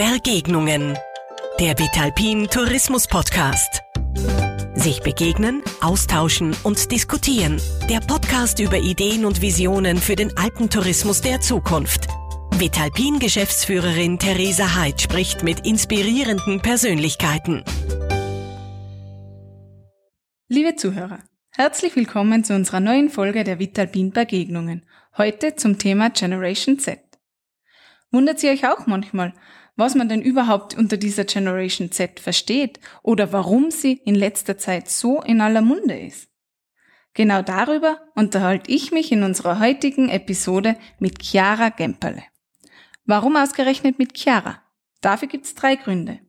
Begegnungen. Der Vitalpin Tourismus Podcast. Sich begegnen, austauschen und diskutieren. Der Podcast über Ideen und Visionen für den Alpentourismus der Zukunft. Vitalpin Geschäftsführerin Theresa Heid spricht mit inspirierenden Persönlichkeiten. Liebe Zuhörer, herzlich willkommen zu unserer neuen Folge der Vitalpin Begegnungen. Heute zum Thema Generation Z. Wundert ihr euch auch manchmal, was man denn überhaupt unter dieser Generation Z versteht oder warum sie in letzter Zeit so in aller Munde ist? Genau darüber unterhalte ich mich in unserer heutigen Episode mit Chiara Gemperle. Warum ausgerechnet mit Chiara? Dafür gibt es drei Gründe.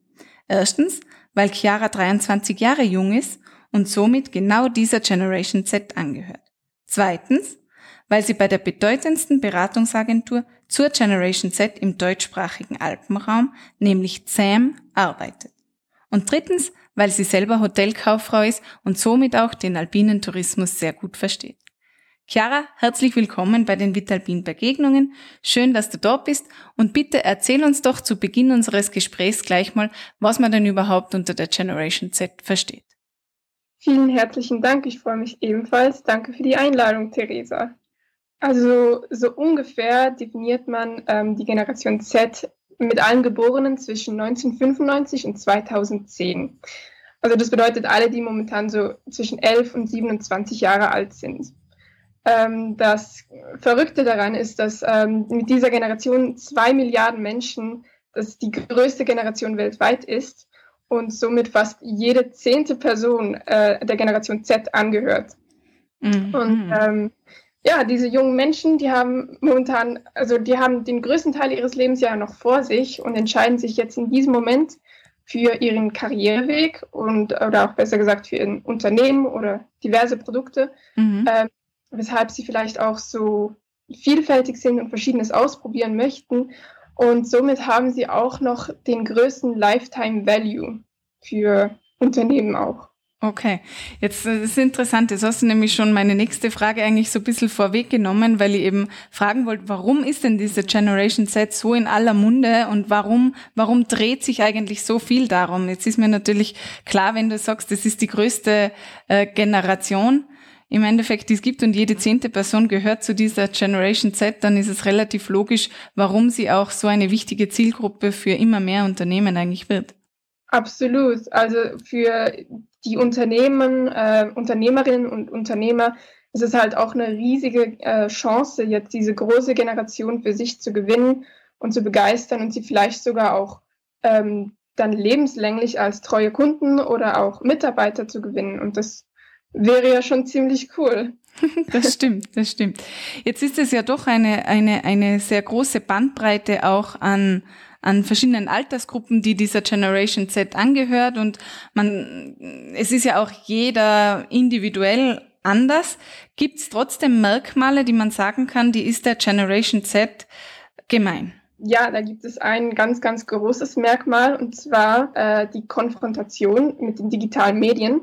Erstens, weil Chiara 23 Jahre jung ist und somit genau dieser Generation Z angehört. Zweitens, weil sie bei der bedeutendsten Beratungsagentur zur Generation Z im deutschsprachigen Alpenraum, nämlich ZAM, arbeitet. Und drittens, weil sie selber Hotelkauffrau ist und somit auch den alpinen Tourismus sehr gut versteht. Chiara, herzlich willkommen bei den Vitalpin Begegnungen. Schön, dass du da bist und bitte erzähl uns doch zu Beginn unseres Gesprächs gleich mal, was man denn überhaupt unter der Generation Z versteht. Vielen herzlichen Dank. Ich freue mich ebenfalls. Danke für die Einladung, Theresa. Also so ungefähr definiert man ähm, die Generation Z mit allen Geborenen zwischen 1995 und 2010. Also das bedeutet alle, die momentan so zwischen 11 und 27 Jahre alt sind. Ähm, das Verrückte daran ist, dass ähm, mit dieser Generation zwei Milliarden Menschen, das die größte Generation weltweit ist und somit fast jede zehnte Person äh, der Generation Z angehört. Mhm. Und ähm, ja, diese jungen Menschen, die haben momentan, also die haben den größten Teil ihres Lebens ja noch vor sich und entscheiden sich jetzt in diesem Moment für ihren Karriereweg und oder auch besser gesagt für ein Unternehmen oder diverse Produkte. Mhm. Ähm, weshalb sie vielleicht auch so vielfältig sind und Verschiedenes ausprobieren möchten. Und somit haben sie auch noch den größten Lifetime Value für Unternehmen auch. Okay, jetzt das ist interessant. Jetzt hast du nämlich schon meine nächste Frage eigentlich so ein bisschen vorweggenommen, weil ich eben fragen wollte, warum ist denn diese Generation Z so in aller Munde und warum, warum dreht sich eigentlich so viel darum? Jetzt ist mir natürlich klar, wenn du sagst, das ist die größte äh, Generation, im Endeffekt die es gibt und jede zehnte Person gehört zu dieser Generation Z, dann ist es relativ logisch, warum sie auch so eine wichtige Zielgruppe für immer mehr Unternehmen eigentlich wird. Absolut. Also für die Unternehmen, äh, Unternehmerinnen und Unternehmer ist es halt auch eine riesige äh, Chance, jetzt diese große Generation für sich zu gewinnen und zu begeistern und sie vielleicht sogar auch ähm, dann lebenslänglich als treue Kunden oder auch Mitarbeiter zu gewinnen. Und das wäre ja schon ziemlich cool. Das stimmt, das stimmt. Jetzt ist es ja doch eine, eine, eine sehr große Bandbreite auch an, an verschiedenen Altersgruppen, die dieser Generation Z angehört und man, es ist ja auch jeder individuell anders. Gibt es trotzdem Merkmale, die man sagen kann, die ist der Generation Z gemein? Ja, da gibt es ein ganz, ganz großes Merkmal und zwar äh, die Konfrontation mit den digitalen Medien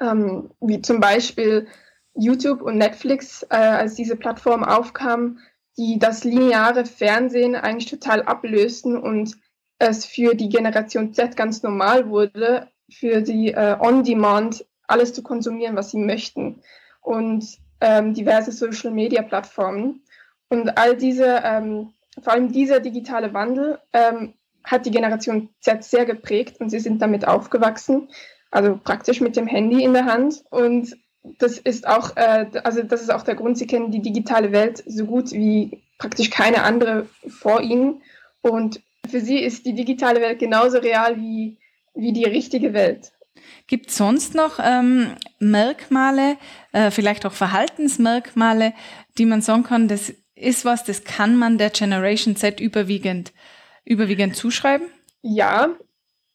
ähm, wie zum Beispiel YouTube und Netflix, äh, als diese Plattform aufkam, die das lineare Fernsehen eigentlich total ablösten und es für die Generation Z ganz normal wurde, für die äh, On-Demand alles zu konsumieren, was sie möchten und ähm, diverse Social-Media-Plattformen. Und all diese, ähm, vor allem dieser digitale Wandel ähm, hat die Generation Z sehr geprägt und sie sind damit aufgewachsen also praktisch mit dem Handy in der Hand. Und das ist auch, äh, also das ist auch der Grund, sie kennen die digitale Welt so gut wie praktisch keine andere vor ihnen. Und für sie ist die digitale Welt genauso real wie, wie die richtige Welt. Gibt es sonst noch ähm, Merkmale, äh, vielleicht auch Verhaltensmerkmale, die man sagen kann, das ist was, das kann man der Generation Z überwiegend, überwiegend zuschreiben? Ja,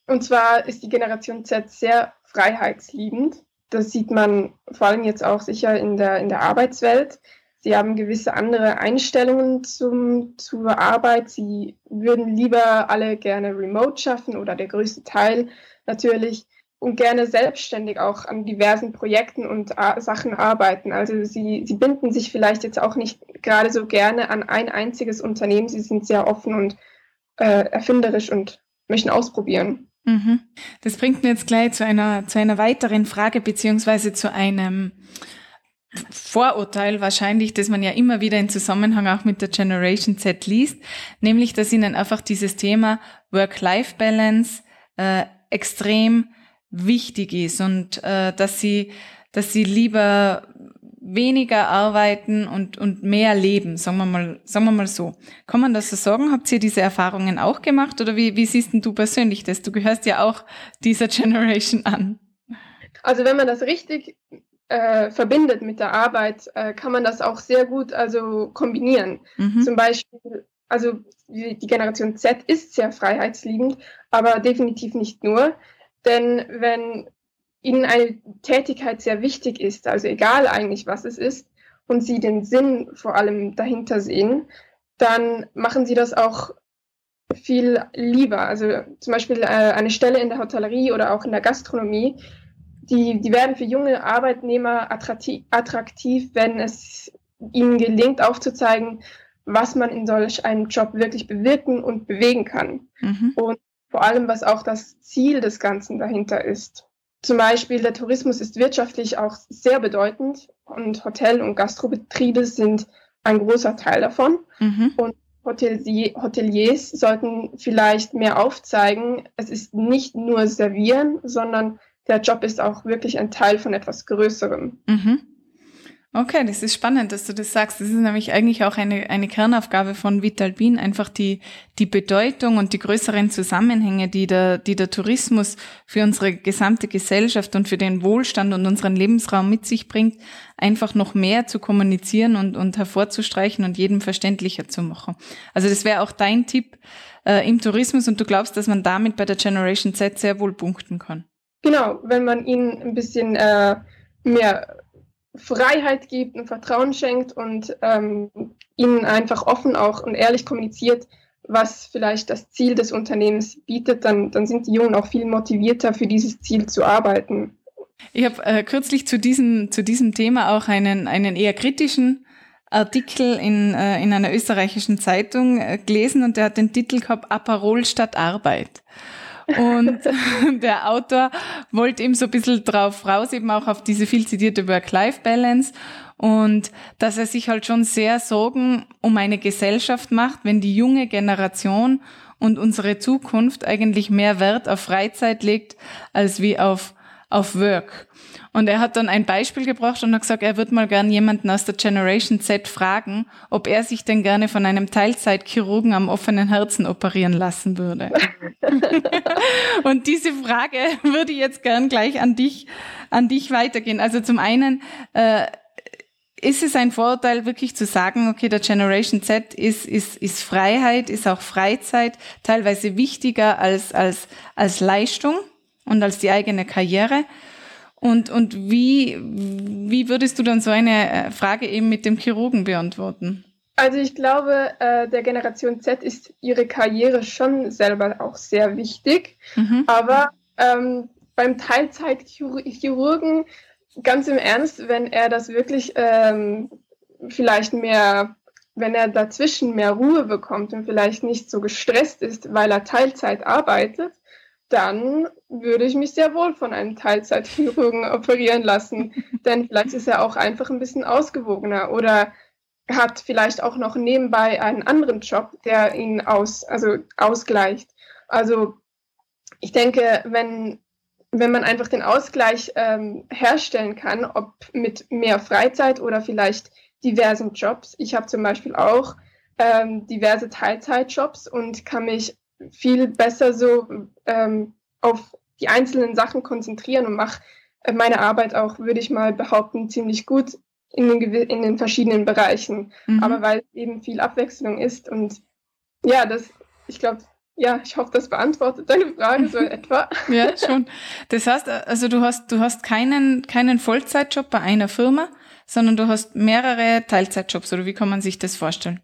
und zwar ist die Generation Z sehr freiheitsliebend. Das sieht man vor allem jetzt auch sicher in der, in der Arbeitswelt. Sie haben gewisse andere Einstellungen zum, zur Arbeit. Sie würden lieber alle gerne remote schaffen oder der größte Teil natürlich und gerne selbstständig auch an diversen Projekten und Sachen arbeiten. Also sie, sie binden sich vielleicht jetzt auch nicht gerade so gerne an ein einziges Unternehmen. Sie sind sehr offen und äh, erfinderisch und möchten ausprobieren. Mhm. Das bringt mir jetzt gleich zu einer, zu einer weiteren Frage beziehungsweise zu einem Vorurteil wahrscheinlich, das man ja immer wieder in Zusammenhang auch mit der Generation Z liest, nämlich dass ihnen einfach dieses Thema Work-Life-Balance äh, extrem wichtig ist und äh, dass sie, dass sie lieber weniger arbeiten und, und mehr leben, sagen wir mal, sagen wir mal so. Kann man das so sagen? Habt ihr diese Erfahrungen auch gemacht oder wie, wie siehst denn du persönlich das? Du gehörst ja auch dieser Generation an. Also wenn man das richtig äh, verbindet mit der Arbeit, äh, kann man das auch sehr gut also kombinieren. Mhm. Zum Beispiel, also die Generation Z ist sehr freiheitsliebend, aber definitiv nicht nur. Denn wenn ihnen eine Tätigkeit sehr wichtig ist, also egal eigentlich, was es ist, und sie den Sinn vor allem dahinter sehen, dann machen sie das auch viel lieber. Also zum Beispiel äh, eine Stelle in der Hotellerie oder auch in der Gastronomie, die, die werden für junge Arbeitnehmer attraktiv, attraktiv, wenn es ihnen gelingt, aufzuzeigen, was man in solch einem Job wirklich bewirken und bewegen kann. Mhm. Und vor allem, was auch das Ziel des Ganzen dahinter ist. Zum Beispiel der Tourismus ist wirtschaftlich auch sehr bedeutend und Hotel- und Gastrobetriebe sind ein großer Teil davon. Mhm. Und Hotelier, Hoteliers sollten vielleicht mehr aufzeigen, es ist nicht nur servieren, sondern der Job ist auch wirklich ein Teil von etwas Größerem. Mhm. Okay, das ist spannend, dass du das sagst. Das ist nämlich eigentlich auch eine, eine Kernaufgabe von Vitalpin, einfach die, die Bedeutung und die größeren Zusammenhänge, die der, die der Tourismus für unsere gesamte Gesellschaft und für den Wohlstand und unseren Lebensraum mit sich bringt, einfach noch mehr zu kommunizieren und, und hervorzustreichen und jedem verständlicher zu machen. Also das wäre auch dein Tipp äh, im Tourismus und du glaubst, dass man damit bei der Generation Z sehr wohl punkten kann. Genau, wenn man ihnen ein bisschen äh, mehr Freiheit gibt und Vertrauen schenkt und ähm, ihnen einfach offen auch und ehrlich kommuniziert, was vielleicht das Ziel des Unternehmens bietet, dann, dann sind die Jungen auch viel motivierter für dieses Ziel zu arbeiten. Ich habe äh, kürzlich zu diesem, zu diesem Thema auch einen, einen eher kritischen Artikel in, äh, in einer österreichischen Zeitung äh, gelesen und der hat den Titel gehabt Aperol statt Arbeit. Und der Autor wollte eben so ein bisschen drauf raus, eben auch auf diese viel zitierte Work-Life-Balance und dass er sich halt schon sehr Sorgen um eine Gesellschaft macht, wenn die junge Generation und unsere Zukunft eigentlich mehr Wert auf Freizeit legt als wie auf auf Work. Und er hat dann ein Beispiel gebracht und hat gesagt, er wird mal gern jemanden aus der Generation Z fragen, ob er sich denn gerne von einem Teilzeitchirurgen am offenen Herzen operieren lassen würde. und diese Frage würde ich jetzt gern gleich an dich, an dich weitergehen. Also zum einen, äh, ist es ein Vorurteil, wirklich zu sagen, okay, der Generation Z ist, ist, ist Freiheit, ist auch Freizeit teilweise wichtiger als, als, als Leistung und als die eigene Karriere? Und, und wie, wie würdest du dann so eine äh, Frage eben mit dem Chirurgen beantworten? Also ich glaube, äh, der Generation Z ist ihre Karriere schon selber auch sehr wichtig. Mhm. Aber ähm, beim Teilzeitchirurgen, ganz im Ernst, wenn er das wirklich ähm, vielleicht mehr, wenn er dazwischen mehr Ruhe bekommt und vielleicht nicht so gestresst ist, weil er Teilzeit arbeitet, dann würde ich mich sehr wohl von einem Teilzeitchirurgen operieren lassen. Denn vielleicht ist er auch einfach ein bisschen ausgewogener oder hat vielleicht auch noch nebenbei einen anderen Job, der ihn aus, also ausgleicht. Also ich denke, wenn, wenn man einfach den Ausgleich ähm, herstellen kann, ob mit mehr Freizeit oder vielleicht diversen Jobs. Ich habe zum Beispiel auch ähm, diverse Teilzeitjobs und kann mich viel besser so ähm, auf die einzelnen Sachen konzentrieren und mache äh, meine Arbeit auch, würde ich mal behaupten, ziemlich gut in den, in den verschiedenen Bereichen. Mhm. Aber weil es eben viel Abwechslung ist und ja, das, ich glaube, ja, ich hoffe, das beantwortet deine Frage so etwa. ja, schon. Das heißt, also du hast, du hast keinen, keinen Vollzeitjob bei einer Firma, sondern du hast mehrere Teilzeitjobs, oder wie kann man sich das vorstellen?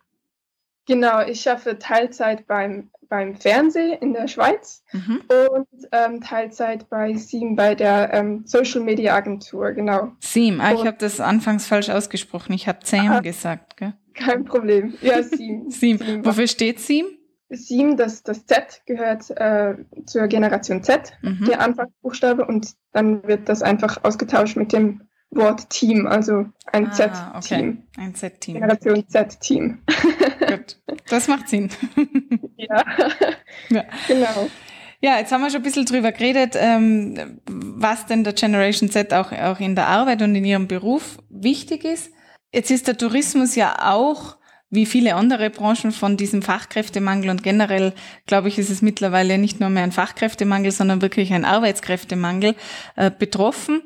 Genau, ich schaffe Teilzeit beim, beim Fernsehen in der Schweiz mhm. und ähm, Teilzeit bei SIEM, bei der ähm, Social Media Agentur, genau. SIEM, ah, ich habe das anfangs falsch ausgesprochen. Ich habe ah, gesagt, gell? Kein Problem. Ja, SIEM. SIEM. Wofür steht SIEM? Sieben, das, das Z gehört äh, zur Generation Z, mhm. der Anfangsbuchstabe, und dann wird das einfach ausgetauscht mit dem Wort Team, also ein ah, Z-Team. Okay. Ein Z-Team. Generation Z-Team. Gut, das macht Sinn. ja. ja, genau. Ja, jetzt haben wir schon ein bisschen drüber geredet, ähm, was denn der Generation Z auch, auch in der Arbeit und in ihrem Beruf wichtig ist. Jetzt ist der Tourismus ja auch wie viele andere Branchen von diesem Fachkräftemangel und generell, glaube ich, ist es mittlerweile nicht nur mehr ein Fachkräftemangel, sondern wirklich ein Arbeitskräftemangel äh, betroffen.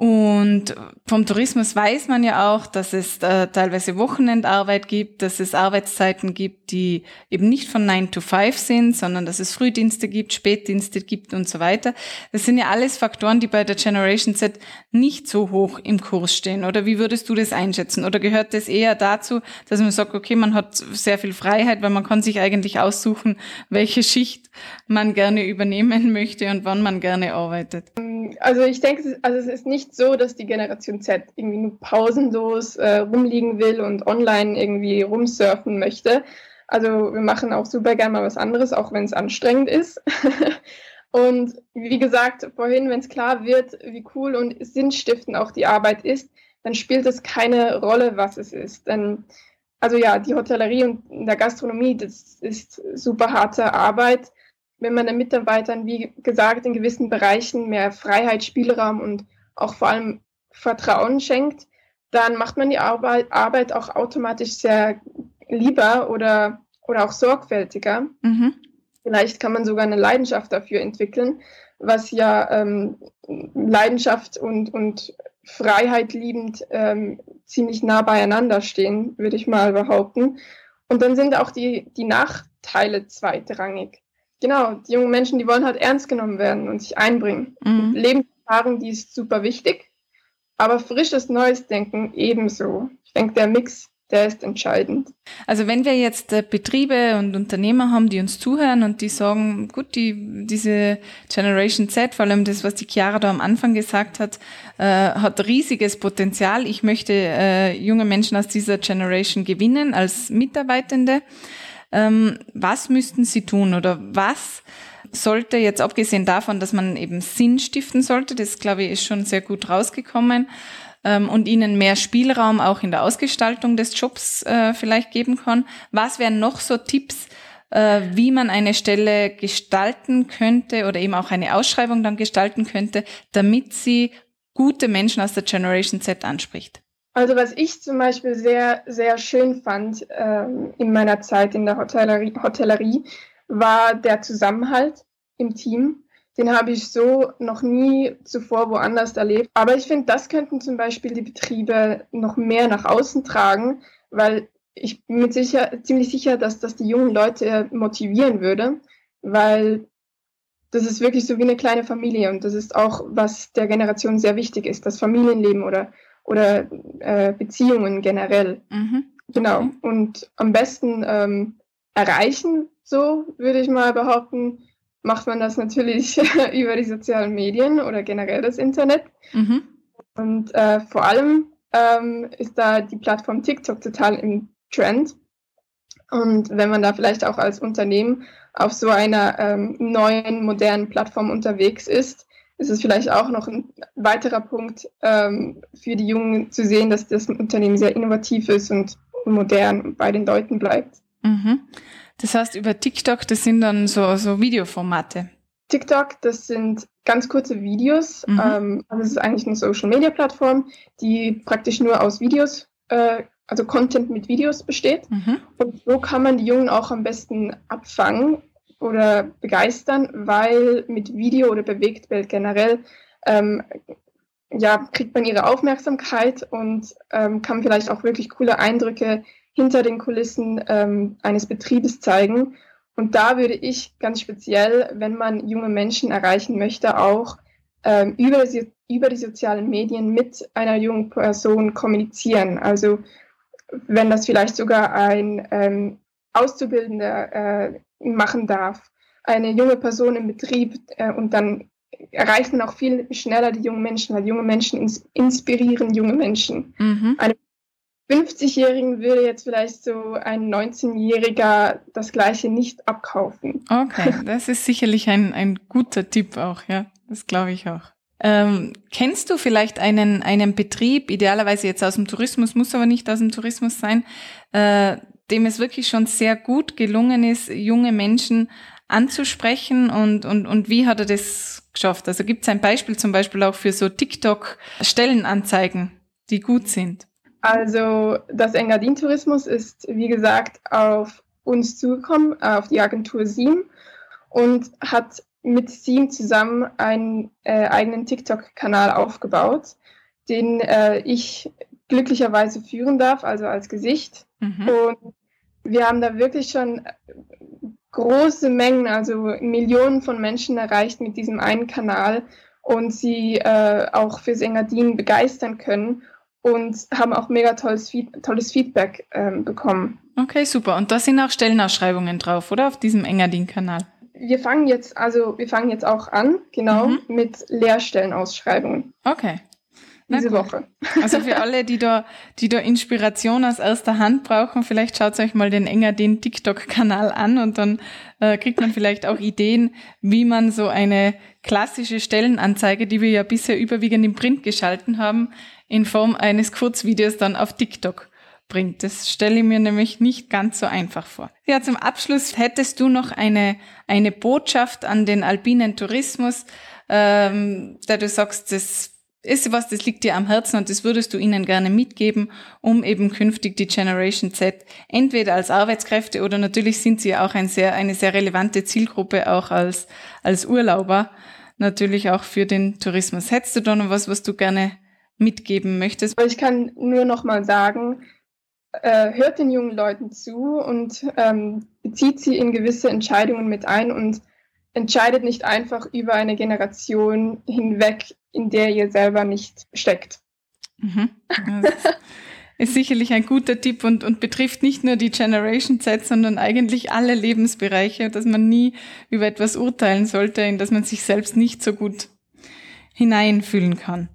Und vom Tourismus weiß man ja auch, dass es äh, teilweise Wochenendarbeit gibt, dass es Arbeitszeiten gibt, die eben nicht von 9 to 5 sind, sondern dass es Frühdienste gibt, Spätdienste gibt und so weiter. Das sind ja alles Faktoren, die bei der Generation Z nicht so hoch im Kurs stehen. Oder wie würdest du das einschätzen? Oder gehört das eher dazu, dass man sagt, okay, man hat sehr viel Freiheit, weil man kann sich eigentlich aussuchen, welche Schicht man gerne übernehmen möchte und wann man gerne arbeitet? Also ich denke, also es ist nicht so, dass die Generation Z irgendwie nur pausenlos äh, rumliegen will und online irgendwie rumsurfen möchte. Also wir machen auch super gerne mal was anderes, auch wenn es anstrengend ist. und wie gesagt, vorhin, wenn es klar wird, wie cool und sinnstiftend auch die Arbeit ist, dann spielt es keine Rolle, was es ist. Denn also ja, die Hotellerie und der Gastronomie, das ist super harte Arbeit wenn man den Mitarbeitern, wie gesagt, in gewissen Bereichen mehr Freiheit, Spielraum und auch vor allem Vertrauen schenkt, dann macht man die Arbeit, Arbeit auch automatisch sehr lieber oder, oder auch sorgfältiger. Mhm. Vielleicht kann man sogar eine Leidenschaft dafür entwickeln, was ja ähm, Leidenschaft und, und Freiheit liebend ähm, ziemlich nah beieinander stehen, würde ich mal behaupten. Und dann sind auch die, die Nachteile zweitrangig genau, die jungen Menschen, die wollen halt ernst genommen werden und sich einbringen. Mhm. Lebenserfahrung, die ist super wichtig, aber frisches neues Denken ebenso. Ich denke, der Mix, der ist entscheidend. Also wenn wir jetzt äh, Betriebe und Unternehmer haben, die uns zuhören und die sagen, gut, die, diese Generation Z, vor allem das, was die Chiara da am Anfang gesagt hat, äh, hat riesiges Potenzial. Ich möchte äh, junge Menschen aus dieser Generation gewinnen als Mitarbeitende. Ähm, was müssten sie tun oder was sollte jetzt abgesehen davon, dass man eben Sinn stiften sollte, das glaube ich ist schon sehr gut rausgekommen ähm, und ihnen mehr Spielraum auch in der Ausgestaltung des Jobs äh, vielleicht geben kann. Was wären noch so Tipps, äh, wie man eine Stelle gestalten könnte oder eben auch eine Ausschreibung dann gestalten könnte, damit sie gute Menschen aus der Generation Z anspricht? Also was ich zum Beispiel sehr, sehr schön fand ähm, in meiner Zeit in der Hotellerie, Hotellerie, war der Zusammenhalt im Team. Den habe ich so noch nie zuvor woanders erlebt. Aber ich finde, das könnten zum Beispiel die Betriebe noch mehr nach außen tragen, weil ich bin mir sicher, ziemlich sicher, dass das die jungen Leute motivieren würde, weil das ist wirklich so wie eine kleine Familie und das ist auch, was der Generation sehr wichtig ist, das Familienleben oder oder äh, Beziehungen generell. Mhm. Genau. Und am besten ähm, erreichen, so würde ich mal behaupten, macht man das natürlich über die sozialen Medien oder generell das Internet. Mhm. Und äh, vor allem ähm, ist da die Plattform TikTok total im Trend. Und wenn man da vielleicht auch als Unternehmen auf so einer ähm, neuen, modernen Plattform unterwegs ist, ist es vielleicht auch noch ein weiterer Punkt ähm, für die Jungen zu sehen, dass das Unternehmen sehr innovativ ist und modern bei den Leuten bleibt. Mhm. Das heißt, über TikTok, das sind dann so, so Videoformate. TikTok, das sind ganz kurze Videos. Mhm. Ähm, also es ist eigentlich eine Social-Media-Plattform, die praktisch nur aus Videos, äh, also Content mit Videos besteht. Mhm. Und so kann man die Jungen auch am besten abfangen oder begeistern, weil mit Video oder Bewegtbild generell ähm, ja, kriegt man ihre Aufmerksamkeit und ähm, kann vielleicht auch wirklich coole Eindrücke hinter den Kulissen ähm, eines Betriebes zeigen. Und da würde ich ganz speziell, wenn man junge Menschen erreichen möchte, auch ähm, über, die, über die sozialen Medien mit einer jungen Person kommunizieren. Also wenn das vielleicht sogar ein ähm, Auszubildender äh, machen darf. Eine junge Person im Betrieb äh, und dann erreicht man auch viel schneller die jungen Menschen, weil junge Menschen ins inspirieren junge Menschen. Mhm. Eine 50-Jährigen würde jetzt vielleicht so ein 19-Jähriger das Gleiche nicht abkaufen. Okay, das ist sicherlich ein, ein guter Tipp auch, ja. Das glaube ich auch. Ähm, kennst du vielleicht einen, einen Betrieb, idealerweise jetzt aus dem Tourismus, muss aber nicht aus dem Tourismus sein, äh, dem es wirklich schon sehr gut gelungen ist, junge Menschen anzusprechen und, und, und wie hat er das geschafft? Also gibt es ein Beispiel zum Beispiel auch für so TikTok-Stellenanzeigen, die gut sind? Also das Engadin Tourismus ist, wie gesagt, auf uns zugekommen, auf die Agentur SIEM und hat mit SIEM zusammen einen äh, eigenen TikTok-Kanal aufgebaut, den äh, ich glücklicherweise führen darf, also als Gesicht. Mhm. Und wir haben da wirklich schon große Mengen, also Millionen von Menschen erreicht mit diesem einen Kanal und sie äh, auch fürs Engadin begeistern können und haben auch mega tolles, tolles Feedback ähm, bekommen. Okay, super. Und da sind auch Stellenausschreibungen drauf, oder? Auf diesem Engadin-Kanal. Wir fangen jetzt, also wir fangen jetzt auch an, genau, mhm. mit Lehrstellenausschreibungen. Okay diese Woche. Also für alle, die da, die da Inspiration aus erster Hand brauchen, vielleicht schaut euch mal den enger den TikTok-Kanal an und dann äh, kriegt man vielleicht auch Ideen, wie man so eine klassische Stellenanzeige, die wir ja bisher überwiegend im Print geschalten haben, in Form eines Kurzvideos dann auf TikTok bringt. Das stelle ich mir nämlich nicht ganz so einfach vor. Ja, zum Abschluss hättest du noch eine, eine Botschaft an den alpinen Tourismus, ähm, da du sagst, das ist was, das liegt dir am Herzen und das würdest du ihnen gerne mitgeben, um eben künftig die Generation Z entweder als Arbeitskräfte oder natürlich sind sie auch ein sehr, eine sehr relevante Zielgruppe auch als, als Urlauber, natürlich auch für den Tourismus. Hättest du da noch was, was du gerne mitgeben möchtest? Ich kann nur noch mal sagen, äh, hört den jungen Leuten zu und ähm, bezieht sie in gewisse Entscheidungen mit ein und entscheidet nicht einfach über eine Generation hinweg, in der ihr selber nicht steckt. Mhm. ist sicherlich ein guter Tipp und, und betrifft nicht nur die Generation Z, sondern eigentlich alle Lebensbereiche, dass man nie über etwas urteilen sollte, in das man sich selbst nicht so gut hineinfühlen kann.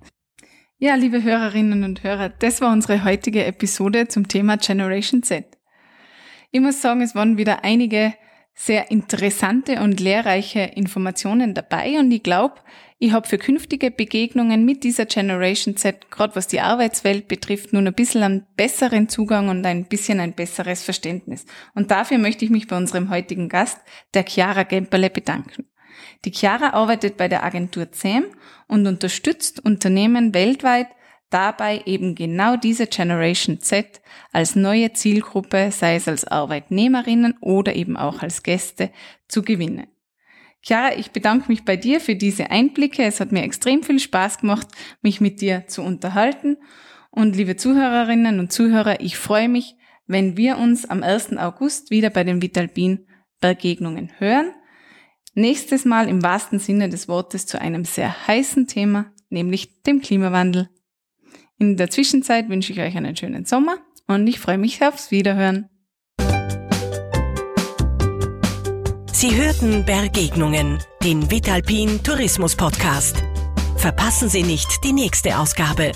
Ja, liebe Hörerinnen und Hörer, das war unsere heutige Episode zum Thema Generation Z. Ich muss sagen, es waren wieder einige sehr interessante und lehrreiche Informationen dabei und ich glaube, ich habe für künftige Begegnungen mit dieser Generation Z, gerade was die Arbeitswelt betrifft, nun ein bisschen einen besseren Zugang und ein bisschen ein besseres Verständnis. Und dafür möchte ich mich bei unserem heutigen Gast, der Chiara Gemperle, bedanken. Die Chiara arbeitet bei der Agentur ZEM und unterstützt Unternehmen weltweit dabei eben genau diese Generation Z als neue Zielgruppe, sei es als Arbeitnehmerinnen oder eben auch als Gäste, zu gewinnen. Chiara, ich bedanke mich bei dir für diese Einblicke. Es hat mir extrem viel Spaß gemacht, mich mit dir zu unterhalten. Und liebe Zuhörerinnen und Zuhörer, ich freue mich, wenn wir uns am 1. August wieder bei den Vitalpin Begegnungen hören. Nächstes Mal im wahrsten Sinne des Wortes zu einem sehr heißen Thema, nämlich dem Klimawandel. In der Zwischenzeit wünsche ich euch einen schönen Sommer und ich freue mich aufs Wiederhören. Sie hörten Begegnungen, den Vitalpin Tourismus Podcast. Verpassen Sie nicht die nächste Ausgabe.